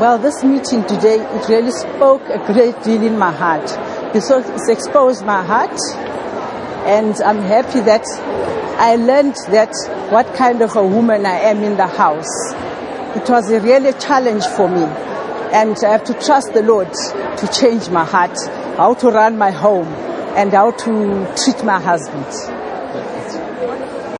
Well, this meeting today, it really spoke a great deal in my heart. It's exposed my heart, and I'm happy that I learned that what kind of a woman I am in the house. It was a really challenge for me, and I have to trust the Lord to change my heart, how to run my home, and how to treat my husband.